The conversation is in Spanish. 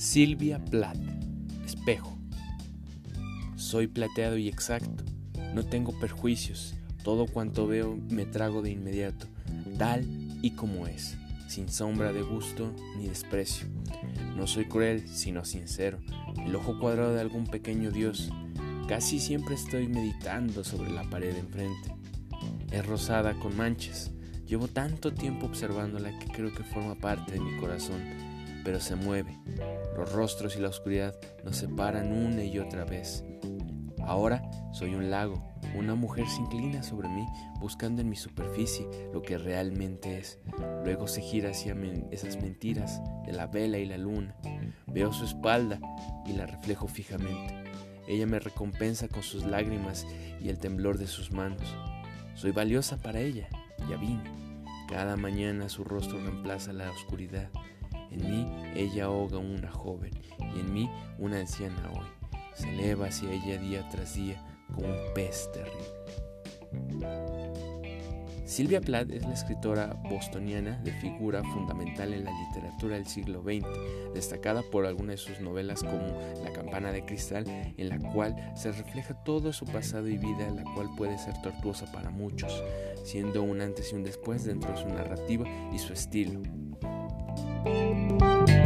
Silvia Plath, espejo. Soy plateado y exacto, no tengo perjuicios, todo cuanto veo me trago de inmediato, tal y como es, sin sombra de gusto ni desprecio. No soy cruel, sino sincero, el ojo cuadrado de algún pequeño dios. Casi siempre estoy meditando sobre la pared enfrente. Es rosada con manchas. Llevo tanto tiempo observándola que creo que forma parte de mi corazón pero se mueve. Los rostros y la oscuridad nos separan una y otra vez. Ahora soy un lago, una mujer se inclina sobre mí buscando en mi superficie lo que realmente es. Luego se gira hacia esas mentiras de la vela y la luna. Veo su espalda y la reflejo fijamente. Ella me recompensa con sus lágrimas y el temblor de sus manos. Soy valiosa para ella, ya vine. Cada mañana su rostro reemplaza la oscuridad en mí ella ahoga una joven y en mí una anciana hoy. Se eleva hacia ella día tras día como un pez terrible. Silvia Plath es la escritora bostoniana de figura fundamental en la literatura del siglo XX, destacada por algunas de sus novelas como La campana de cristal, en la cual se refleja todo su pasado y vida, la cual puede ser tortuosa para muchos, siendo un antes y un después dentro de su narrativa y su estilo. Bye.